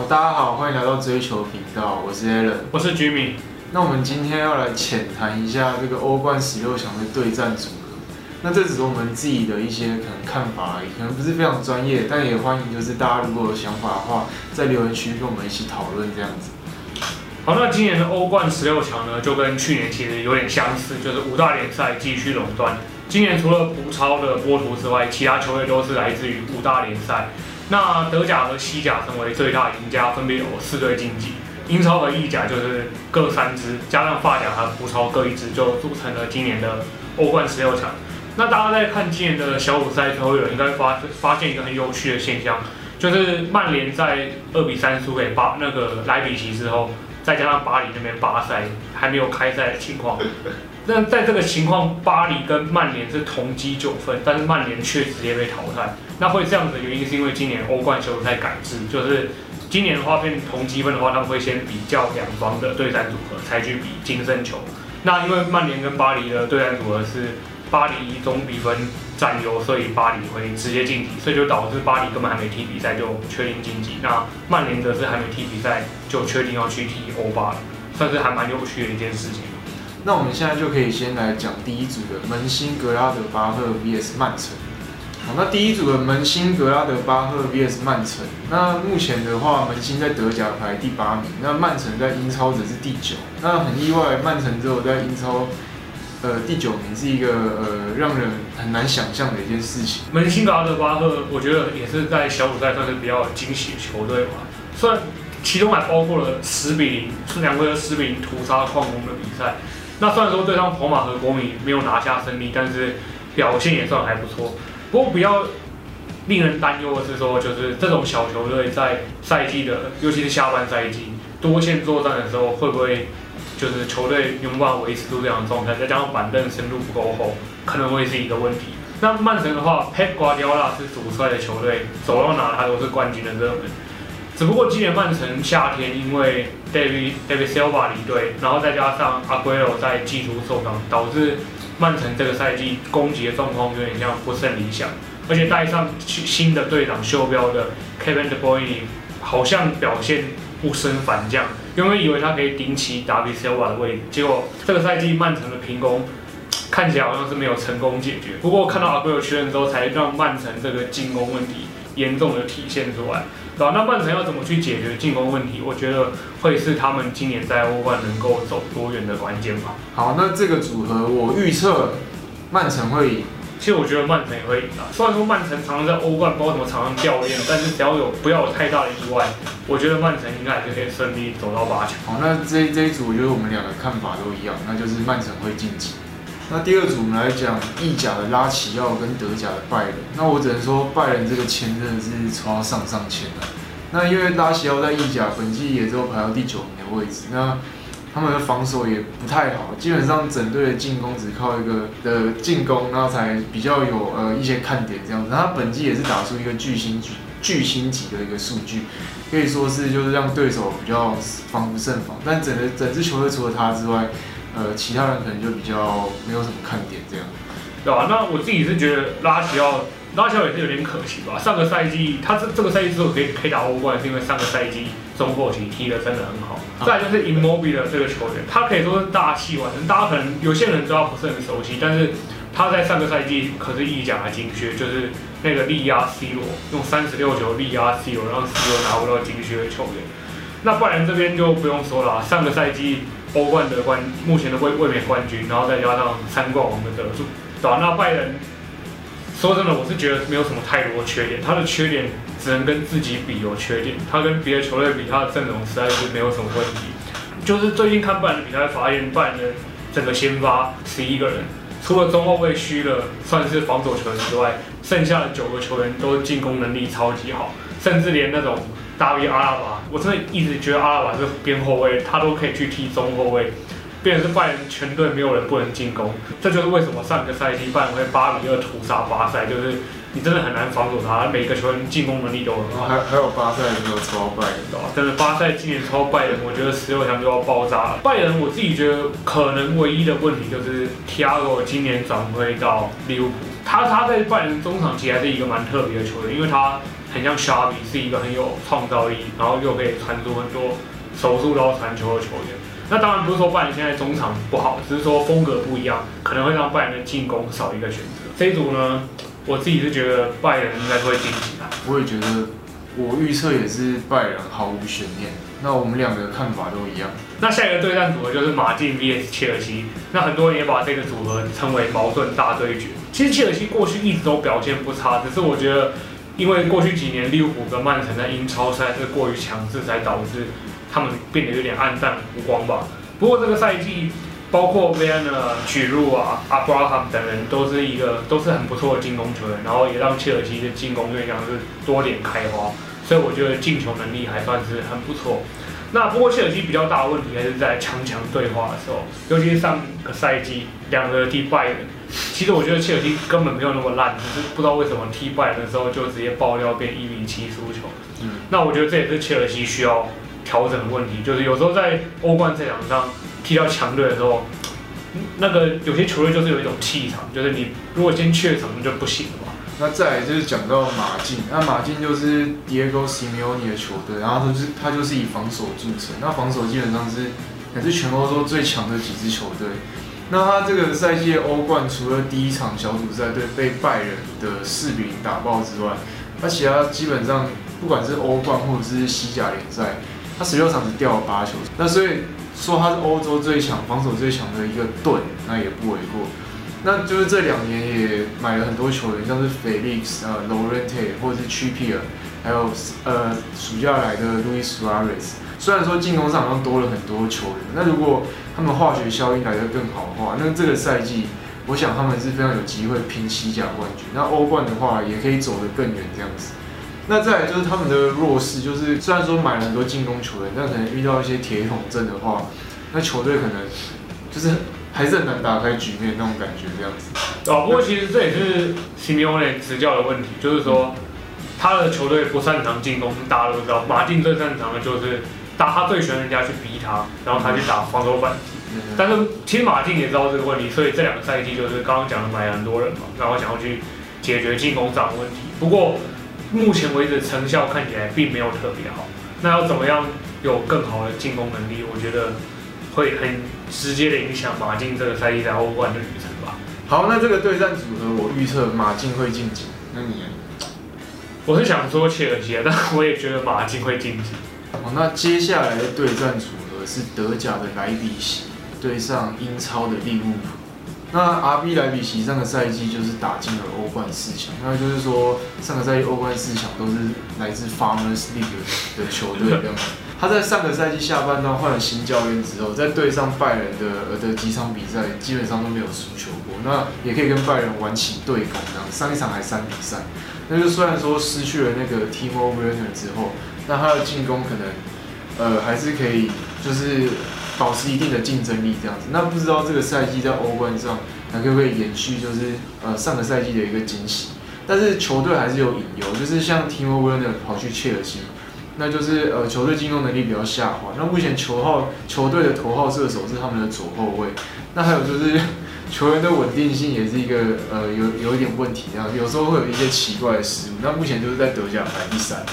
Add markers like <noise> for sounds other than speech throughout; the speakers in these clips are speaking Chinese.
好，大家好，欢迎来到追求频道，我是 Alan。我是 Jimmy。那我们今天要来浅谈一下这个欧冠十六强的对战组合。那这只是我们自己的一些可能看法而已，可能不是非常专业，但也欢迎就是大家如果有想法的话，在留言区跟我们一起讨论这样子。好，那今年的欧冠十六强呢，就跟去年其实有点相似，就是五大联赛继续垄断。今年除了葡超的波图之外，其他球队都是来自于五大联赛。那德甲和西甲成为最大赢家，分别有四队晋级。英超和意甲就是各三支，加上法甲和葡超各一支，就组成了今年的欧冠十六强。那大家在看今年的小组赛之后，有应该发发现一个很有趣的现象，就是曼联在二比三输给巴那个莱比锡之后，再加上巴黎那边巴塞还没有开赛的情况。那在这个情况，巴黎跟曼联是同积九分，但是曼联却直接被淘汰。那会这样子的原因，是因为今年欧冠小组赛改制，就是今年的话变同积分的话，他们会先比较两方的对战组合，才去比净胜球。那因为曼联跟巴黎的对战组合是巴黎以总比分占优，所以巴黎会直接晋级，所以就导致巴黎根本还没踢比赛就确定晋级。那曼联则是还没踢比赛就确定要去踢欧巴了，算是还蛮有趣的一件事情。那我们现在就可以先来讲第一组的门兴格拉德巴赫 VS 曼城。好，那第一组的门兴格拉德巴赫 VS 曼城。那目前的话，门兴在德甲排第八名，那曼城在英超则是第九。那很意外，曼城只有在英超呃第九名，是一个呃让人很难想象的一件事情。门兴格拉德巴赫，我觉得也是在小组赛算是比较惊喜的球队吧。虽然其中还包括了十比零，是两个十比零屠杀矿工的比赛。那虽然说对上皇马和国米没有拿下胜利，但是表现也算还不错。不过比较令人担忧的是说，就是这种小球队在赛季的，尤其是下半赛季多线作战的时候，会不会就是球队有没有办法维持住这样的状态？再加上板凳深度不够厚，可能会是一个问题。那曼城的话，Pep Guardiola 是主帅的球队，走到哪他都是冠军的热门。只不过今年曼城夏天因为 David David Silva 离队，然后再加上 Aguero 在季初受伤，导致曼城这个赛季攻击的状况有点像不甚理想。而且带上新的队长袖标的 Kevin De Bruyne 好像表现不升反降，因为以为他可以顶起 David Silva 的位置，结果这个赛季曼城的平攻看起来好像是没有成功解决。不过看到 Aguero 确认之后，才让曼城这个进攻问题严重的体现出来。对那曼城要怎么去解决进攻问题？我觉得会是他们今年在欧冠能够走多远的关键吧。好，那这个组合我预测曼城会赢。其实我觉得曼城也会赢啊。虽然说曼城常常在欧冠不知道怎么常常掉链，但是只要有不要有太大的意外，我觉得曼城应该还是可以顺利走到八强。好，那这这一组我觉得我们两个看法都一样，那就是曼城会晋级。那第二组我们来讲意甲的拉齐奥跟德甲的拜仁。那我只能说拜仁这个签真的是抽到上上签了。那因为拉齐奥在意甲本季也只有排到第九名的位置，那他们的防守也不太好，基本上整队的进攻只靠一个的进攻，然后才比较有呃一些看点这样子。他本季也是打出一个巨星巨巨星级的一个数据，可以说是就是让对手比较防不胜防。但整个整支球队除了他之外，呃，其他人可能就比较没有什么看点这样，对吧？那我自己是觉得拉齐奥，拉齐奥也是有点可惜吧。上个赛季他这这个赛季之后可以可以打欧冠，是因为上个赛季中后期踢的真的很好。再就是 Immobile 的这个球员，他可以说是大器晚成。大家可能有些人知道不是很熟悉，但是他在上个赛季可是意甲的金靴，就是那个力压 C 罗，用三十六球力压 C 罗，让 C 罗拿不到金靴的球员。那拜仁这边就不用说了，上个赛季。欧冠的冠，目前的卫卫冕冠军，然后再加上三冠王的得主，对吧？那拜仁，说真的，我是觉得没有什么太多缺点，他的缺点只能跟自己比有缺点，他跟别的球队比，他的阵容实在是没有什么问题。就是最近看拜仁的比赛，发现拜仁整个先发十一个人，除了中后卫虚了算是防守球员之外，剩下的九个球员都进攻能力超级好，甚至连那种。大卫阿拉巴，我真的一直觉得阿拉巴是边后卫，他都可以去踢中后卫，变成是拜仁全队没有人不能进攻，这就是为什么上个赛季拜仁会八比二屠杀巴塞，就是你真的很难防守他，每个球员进攻能力都很好。还还有巴塞没有超拜仁，真的巴塞今年超拜仁，我觉得十六强就要爆炸了。拜仁我自己觉得可能唯一的问题就是 Tiago 今年转会到利物浦，他他在拜仁中场其实还是一个蛮特别的球员，因为他。很像 s h a b y 是一个很有创造力，然后又可以传出很多手术刀传球的球员。那当然不是说拜仁现在中场不好，只是说风格不一样，可能会让拜仁的进攻少一个选择。这一组呢，我自己是觉得拜仁应该会晋级的。我也觉得，我预测也是拜仁毫无悬念。那我们两个看法都一样。那下一个对战组合就是马竞 VS 切尔西。那很多人也把这个组合称为矛盾大对决。其实切尔西过去一直都表现不差，只是我觉得，因为过去几年利物浦跟曼城在英超赛是过于强势，才导致他们变得有点暗淡无光吧。不过这个赛季，包括 v a n a 取入啊、阿布拉罕等人，都是一个都是很不错的进攻球员，然后也让切尔西的进攻对象是多点开花。所以我觉得进球能力还算是很不错。那不过切尔西比较大的问题还是在强强对话的时候，尤其是上个赛季两个踢拜仁。其实我觉得切尔西根本没有那么烂，只是不知道为什么踢拜仁的时候就直接爆料变一比七输球。嗯，那我觉得这也是切尔西需要调整的问题，就是有时候在欧冠赛场上踢到强队的时候，那个有些球队就是有一种气场，就是你如果先怯场就不行了嘛。那再来就是讲到马竞，那马竞就是 Diego Simeone 的球队，然后他就是他就是以防守著称，那防守基本上是也是全欧洲最强的几支球队。那他这个赛季欧冠除了第一场小组赛对被拜仁的四比零打爆之外，他其他基本上不管是欧冠或者是西甲联赛，他十六场只掉了八球。那所以说他是欧洲最强、防守最强的一个盾，那也不为过。那就是这两年也买了很多球员，像是 Felix 啊、Lorente 或者是 c h i p i e r 还有呃暑假来的 Luis Suarez。虽然说进攻上好像多了很多球员，那如果他们化学效应来得更好的话，那这个赛季我想他们是非常有机会拼西甲冠军。那欧冠的话也可以走得更远这样子。那再来就是他们的弱势，就是虽然说买了很多进攻球员，但可能遇到一些铁桶阵的话，那球队可能就是。还是很难打开局面那种感觉，这样子。哦，不过其实这也是西米奥内执教的问题，就是说他的球队不擅长进攻，大家都知道。马竞最擅长的就是打，他最喜欢人家去逼他，然后他去打防守反击。但是其实马竞也知道这个问题，所以这两个赛季就是刚刚讲的买很多人嘛，然后想要去解决进攻上的问题。不过目前为止成效看起来并没有特别好。那要怎么样有更好的进攻能力？我觉得。会很直接的影响马竞这个赛季在欧冠的旅程吧。好，那这个对战组合我预测马竞会晋级。那你？我是想说切尔西，但我也觉得马竞会晋级。好，那接下来的对战组合是德甲的莱比锡对上英超的利物浦。那 RB 莱比锡上个赛季就是打进了欧冠四强，那就是说上个赛季欧冠四强都是来自 Farmers League 的球队 <laughs> 这样。他在上个赛季下半段换了新教练之后，在对上拜仁的的几场比赛基本上都没有输球过，那也可以跟拜仁玩起对攻这样。上一场还三比三，那就虽然说失去了那个 Timo Werner 之后，那他的进攻可能呃还是可以就是保持一定的竞争力这样子。那不知道这个赛季在欧冠上还可不可以延续就是呃上个赛季的一个惊喜？但是球队还是有隐忧，就是像 Timo Werner 跑去切尔西。那就是呃球队进攻能力比较下滑。那目前球号球队的头号射手是他们的左后卫。那还有就是球员的稳定性也是一个呃有有一点问题啊，有时候会有一些奇怪的失误。那目前就是在德甲排第三。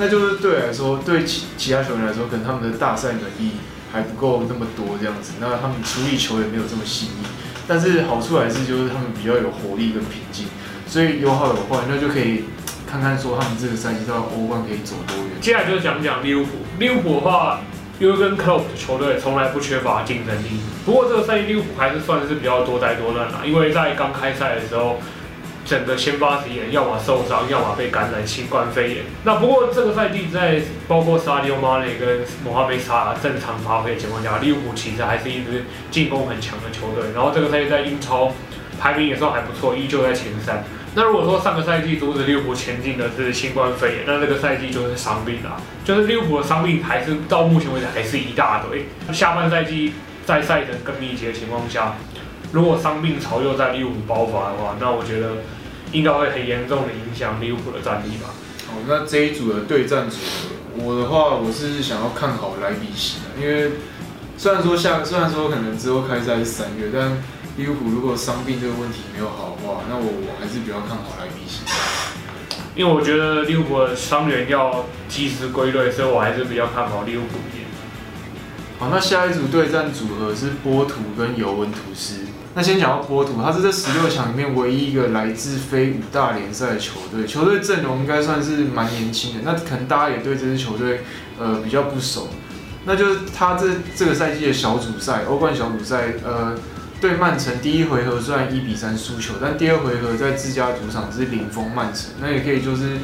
那就是对来说，对其其他球员来说，可能他们的大赛能力还不够那么多这样子。那他们处理球也没有这么细腻。但是好处还是就是他们比较有活力跟平静。所以有好有坏，那就可以。看看说他们这个赛季到欧冠可以走多远。接下来就讲讲利物浦。利物浦的话，因为跟 Klopp 的球队从来不缺乏竞争力。不过这个赛季利物浦还是算是比较多灾多难啦。因为在刚开赛的时候，整个先发球员要么受伤，要么被感染新冠肺炎。那不过这个赛季在包括萨迪奥马内跟莫哈梅萨正常发挥的情况下，利物浦其实还是一支进攻很强的球队。然后这个赛季在英超排名也算还不错，依旧在前三。那如果说上个赛季阻止利物浦前进的是新冠肺炎，那这个赛季就是伤病啊。就是利物浦的伤病还是到目前为止还是一大堆。下半赛季在赛程更密集的情况下，如果伤病潮又在利物浦爆发的话，那我觉得应该会很严重的影响利物浦的战力吧。好，那这一组的对战组合，我的话我是想要看好莱比锡的，因为虽然说下虽然说可能之后开赛是三月，但利物浦如果伤病这个问题没有好的话，那我我还是比较看好莱比锡。因为我觉得利物浦的伤员要及时归队，所以我还是比较看好利物浦一点。好，那下一组对战组合是波图跟尤文图斯。那先讲到波图，他是这十六强里面唯一一个来自非五大联赛的球队，球队阵容应该算是蛮年轻的。那可能大家也对这支球队呃比较不熟，那就是他这这个赛季的小组赛，欧冠小组赛，呃，对曼城第一回合虽然一比三输球，但第二回合在自家主场是零封曼城，那也可以就是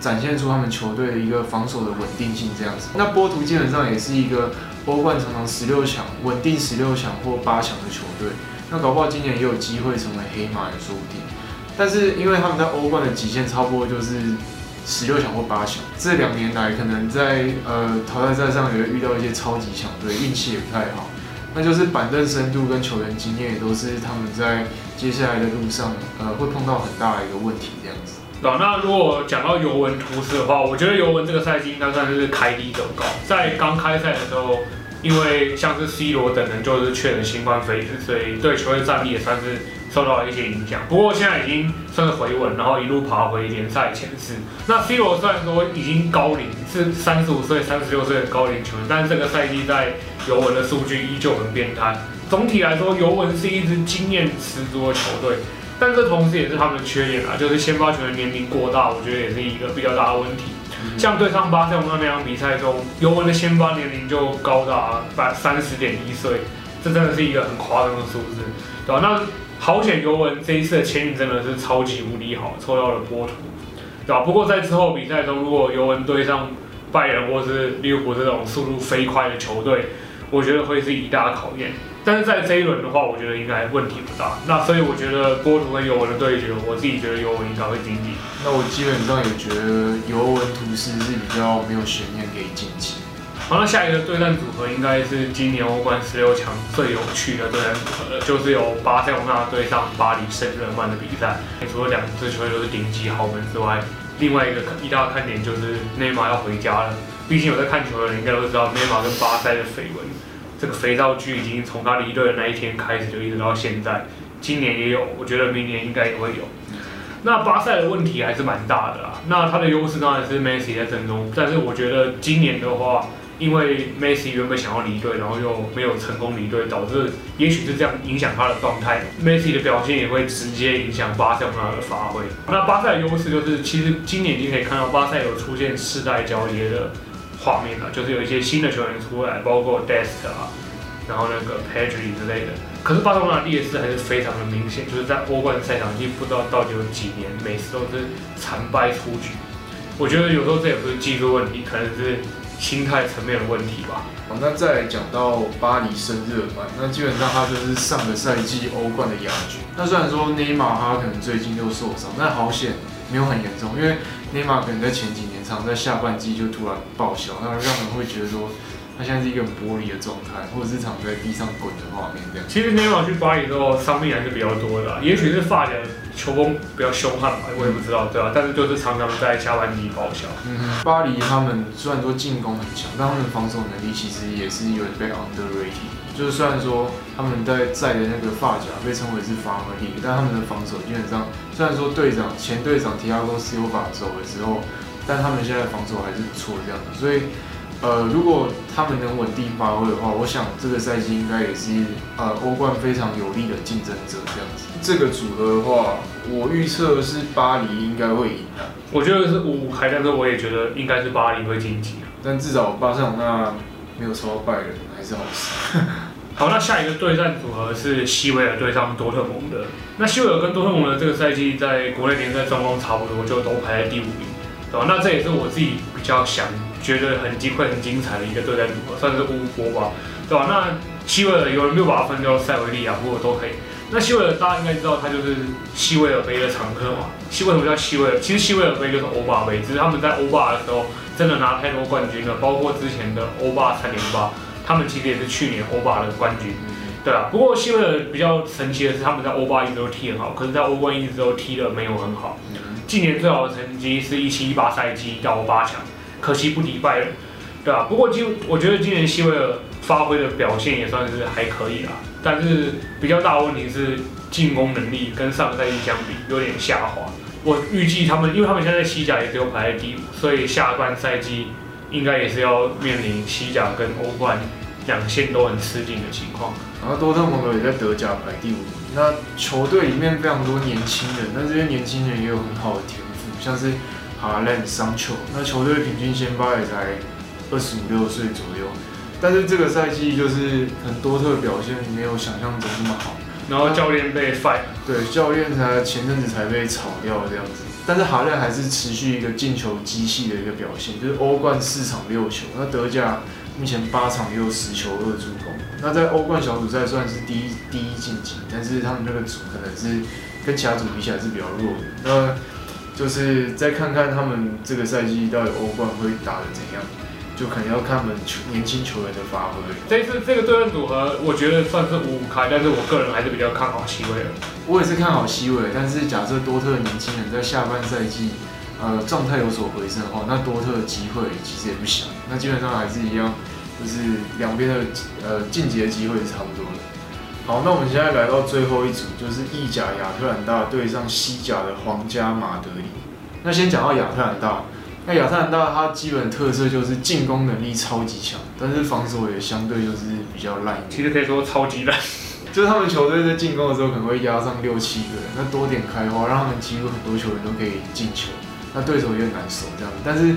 展现出他们球队的一个防守的稳定性这样子。那波图基本上也是一个欧冠常常十六强稳定十六强或八强的球队。那搞不好今年也有机会成为黑马也说不定，但是因为他们在欧冠的极限差不多就是十六强或八强，这两年来可能在呃淘汰赛上也会遇到一些超级强队，运气也不太好。那就是板凳深度跟球员经验也都是他们在接下来的路上呃会碰到很大的一个问题这样子。对那如果讲到尤文图斯的话，我觉得尤文这个赛季应该算是开低走高，在刚开赛的时候。因为像是 C 罗等人就是确诊新冠肺炎，所以对球队战力也算是受到了一些影响。不过现在已经算是回稳，然后一路爬回联赛前四。那 C 罗虽然说已经高龄，是三十五岁、三十六岁的高龄球员，但是这个赛季在尤文的数据依旧很变态。总体来说，尤文是一支经验十足的球队，但这同时也是他们的缺点啊，就是先发球员年龄过大，我觉得也是一个比较大的问题。像对上巴塞罗那那场比赛中，尤文的先发年龄就高达百三十点一岁，这真的是一个很夸张的数字，对吧？那好险尤文这一次的签运真的是超级无敌好，抽到了波图，对吧？不过在之后比赛中，如果尤文对上拜仁或是利物浦这种速度飞快的球队，我觉得会是一大考验。但是在这一轮的话，我觉得应该问题不大。那所以我觉得波图跟尤文的对决，我自己觉得尤文应该会晋级。那我基本上也觉得尤文图斯是比较没有悬念可以晋级。好，那下一个对战组合应该是今年欧冠十六强最有趣的对战组合了，就是由巴塞罗那对上巴黎圣日耳曼的比赛。除了两支球队都是顶级豪门之外，另外一个一大看点就是内马尔要回家了。毕竟有在看球的人应该都知道内马尔跟巴塞的绯闻。这个肥皂剧已经从他离队的那一天开始，就一直到现在。今年也有，我觉得明年应该也会有。那巴塞的问题还是蛮大的啦。那他的优势当然是梅西在阵中，但是我觉得今年的话，因为梅西原本想要离队，然后又没有成功离队，导致也许是这样影响他的状态。梅西的表现也会直接影响巴塞他的发挥。那巴塞的优势就是，其实今年已经可以看到巴塞有出现世代交接的。画面了，就是有一些新的球员出来，包括 Dest 啊，然后那个 Pedri 之类的。可是巴塞罗那劣势还是非常的明显，就是在欧冠赛场已不知道到底有几年，每次都是惨败出局。我觉得有时候这也不是技术问题，可能是心态层面的问题吧。好，那再讲到巴黎圣日耳曼，那基本上他就是上个赛季欧冠的亚军。那虽然说内马尔他可能最近又受伤，但好险没有很严重，因为内马尔可能在前几年。常在下半季就突然爆销，那让人会觉得说他现在是一个玻璃的状态，或者是常在地上滚的画面这样。其实内马尔去巴黎之后伤病还是比较多的，也许是发的球风比较凶悍吧，我也不知道，对啊？但是就是常常在下半季报销。嗯，巴黎他们虽然说进攻很强，但他们的防守能力其实也是有点被 underrated。就是虽然说他们在在的那个发夹被称为是法尔利，但他们的防守基本上虽然说队长前队长提亚戈斯有法走了之后。但他们现在防守还是不错，这样子，所以，呃，如果他们能稳定发挥的话，我想这个赛季应该也是呃欧冠非常有力的竞争者，这样子。这个组合的话，我预测是巴黎应该会赢的。我觉得是五五开，但是我也觉得应该是巴黎会晋级。但至少巴塞罗那没有抽到拜仁，还是好事。好，那下一个对战组合是西维尔对上多特蒙德。那西维尔跟多特蒙德这个赛季在国内联赛状况差不多，就都排在第五名。对吧那这也是我自己比较想觉得很机会很精彩的一个对战组合，算是乌波吧，对吧？那西维尔有人没有把它分掉塞维利亚，不过都可以。那西维尔大家应该知道，他就是西维尔杯的常客嘛。西为什么叫西维尔？其实西维尔杯就是欧霸杯，只是他们在欧霸的时候真的拿太多冠军了，包括之前的欧霸三连霸，他们其实也是去年欧巴的冠军，对啊。不过西维尔比较神奇的是，他们在欧巴一直都踢很好，可是在欧冠一直都踢的没有很好。今年最好的成绩是一七一八赛季到八强，可惜不敌拜仁，对啊？不过今我觉得今年希维尔发挥的表现也算是还可以啦，但是比较大的问题是进攻能力跟上个赛季相比有点下滑，我预计他们，因为他们现在西甲也只有排在第五，所以下半赛季应该也是要面临西甲跟欧冠两线都很吃紧的情况。然后多特蒙德也在德甲排第五。那球队里面非常多年轻人，那这些年轻人也有很好的天赋，像是哈兰、桑丘。那球队平均先发也才二十五六岁左右，但是这个赛季就是很多特表现没有想象中那么好。然后教练被 fire，对，教练才前阵子才被炒掉这样子。但是哈兰还是持续一个进球机器的一个表现，就是欧冠四场六球，那德甲目前八场也有十球二助攻。那在欧冠小组赛算是第一第一晋级，但是他们那个组可能是跟其他组比起来是比较弱的。那就是再看看他们这个赛季到底欧冠会打得怎样。就可能要看他们球年轻球员的发挥。这次这个对阵组合，我觉得算是五五开，但是我个人还是比较看好西威尔。我也是看好西维，但是假设多特年轻人在下半赛季，呃，状态有所回升的话，那多特的机会其实也不小。那基本上还是一样，就是两边的呃晋级的机会是差不多的。好，那我们现在来到最后一组，就是意甲亚特兰大对上西甲的皇家马德里。那先讲到亚特兰大。那亚特兰大它基本特色就是进攻能力超级强，但是防守也相对就是比较烂。其实可以说超级烂，就是他们球队在进攻的时候可能会压上六七个人，那多点开花，让他们几乎很多球员都可以进球，那对手也很难守这样。但是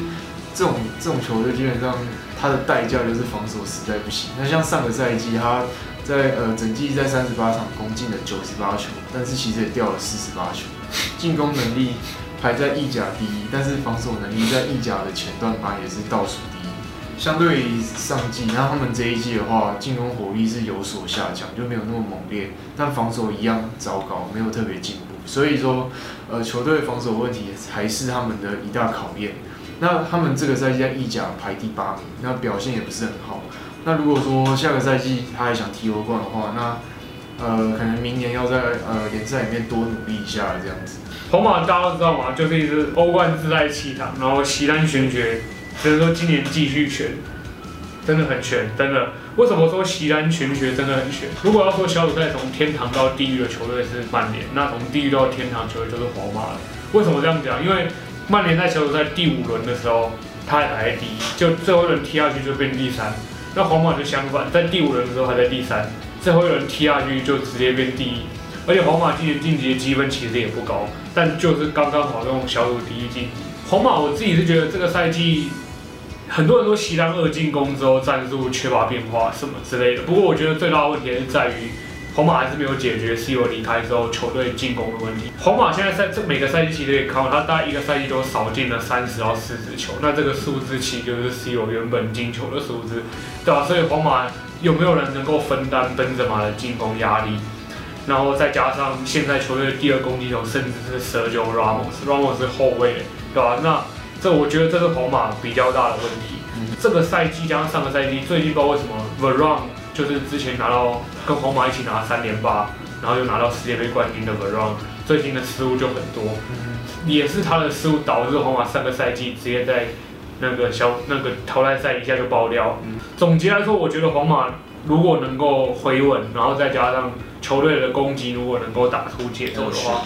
这种这种球队基本上它的代价就是防守实在不行。那像上个赛季他在呃整季在三十八场攻进了九十八球，但是其实也掉了四十八球，进攻能力。排在意甲第一，但是防守能力在意甲的前段班也是倒数第。相对于上季，那他们这一季的话，进攻火力是有所下降，就没有那么猛烈，但防守一样糟糕，没有特别进步。所以说，呃，球队防守问题还是他们的一大考验。那他们这个赛季在意甲排第八名，那表现也不是很好。那如果说下个赛季他还想踢欧冠的话，那呃，可能明年要在呃联赛里面多努力一下这样子。皇马大家都知道嘛，就是一支欧冠自带气场，然后席丹玄学，只能说今年继续全，真的很全，真的。为什么说席丹玄学真的很全？如果要说小组赛从天堂到地狱的球队是曼联，那从地狱到天堂球队就是皇马了。为什么这样讲？因为曼联在小组赛第五轮的时候，他还排第一，就最后一轮踢下去就变第三。那皇马就相反，在第五轮的时候还在第三，最后一轮踢下去就直接变第一。而且皇马今年晋级的积分其实也不高，但就是刚刚好用小组第一晋级。皇马我自己是觉得这个赛季很多人都期待二进攻之后战术缺乏变化什么之类的。不过我觉得最大的问题是在于皇马还是没有解决 C 罗离开之后球队进攻的问题。皇马现在在这每个赛季其实也看到他大概一个赛季都少进了三十到四十球，那这个数字其实就是 C 罗原本进球的数字，对吧？所以皇马有没有人能够分担奔泽马的进攻压力？然后再加上现在球队的第二攻击手甚至是 Sergio Ramos，Ramos 是后卫，对吧？那这我觉得这是皇马比较大的问题。这个赛季加上上个赛季，最近不知道为什么 Veron 就是之前拿到跟皇马一起拿三连霸，然后又拿到世界杯冠军的 Veron，最近的失误就很多，也是他的失误导致皇马上个赛季直接在那个小那个淘汰赛一下就爆掉。总结来说，我觉得皇马如果能够回稳，然后再加上。球队的攻击如果能够打出节奏的话，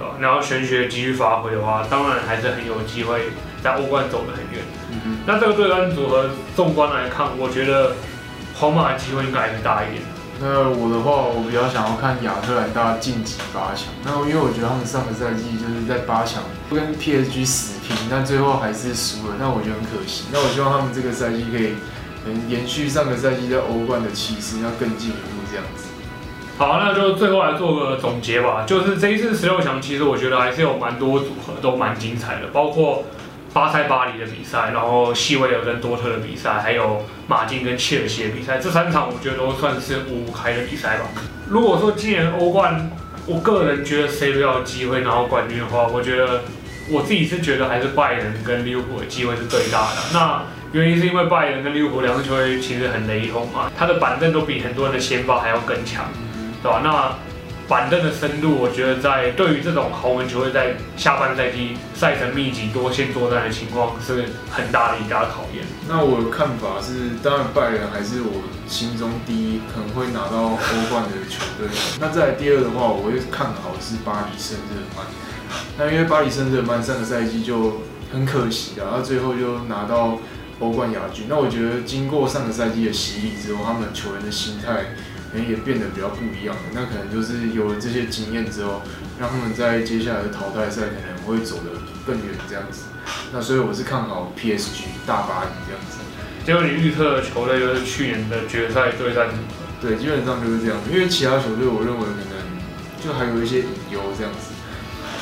对吧？然后玄学继续发挥的话，当然还是很有机会在欧冠走得很远。嗯那这个对战组合纵观来看，我觉得皇马的机会应该还是大一点。那我的话，我比较想要看亚特兰大晋级八强。那因为我觉得他们上个赛季就是在八强跟 PSG 死拼，但最后还是输了，那我觉得很可惜。那我希望他们这个赛季可以能延续上个赛季在欧冠的气势，要更进一步这样子。好，那就最后来做个总结吧。就是这一次十六强，其实我觉得还是有蛮多组合都蛮精彩的，包括巴塞巴黎的比赛，然后西维尔跟多特的比赛，还有马竞跟切尔西的比赛。这三场我觉得都算是五五开的比赛吧。如果说今年欧冠，我个人觉得谁比较有机会拿到冠军的话，我觉得我自己是觉得还是拜仁跟利物浦的机会是最大的。那原因是因为拜仁跟利物浦两支球队其实很雷同嘛，他的板凳都比很多人的先发还要更强。对吧？那板凳的深度，我觉得在对于这种豪门球队在下半赛季赛程密集、多线作战的情况，是很大的一大考验。那我的看法是，当然拜仁还是我心中第一，可能会拿到欧冠的球队。那再第二的话，我会看好是巴黎圣日耳曼。那因为巴黎圣日耳曼上个赛季就很可惜啊，然后最后就拿到欧冠亚军。那我觉得经过上个赛季的洗礼之后，他们球员的心态可能也变得比较不一样了。那可能就是有了这些经验之后，让他们在接下来的淘汰赛可能会走得更远这样子。那所以我是看好 PSG 大巴黎这样子。结果你预测的球队就是去年的决赛对战组合。对，基本上就是这样。因为其他球队，我认为可能就还有一些隐忧这样子。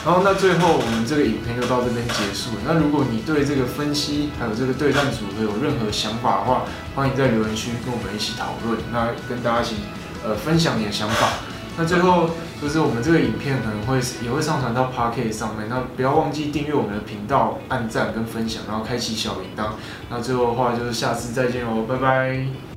然后那最后我们这个影片就到这边结束。那如果你对这个分析还有这个对战组合有任何想法的话，欢迎在留言区跟我们一起讨论。那跟大家一起呃分享你的想法。那最后就是我们这个影片可能会也会上传到 Pocket 上面。那不要忘记订阅我们的频道、按赞跟分享，然后开启小铃铛。那最后的话就是下次再见哦，拜拜。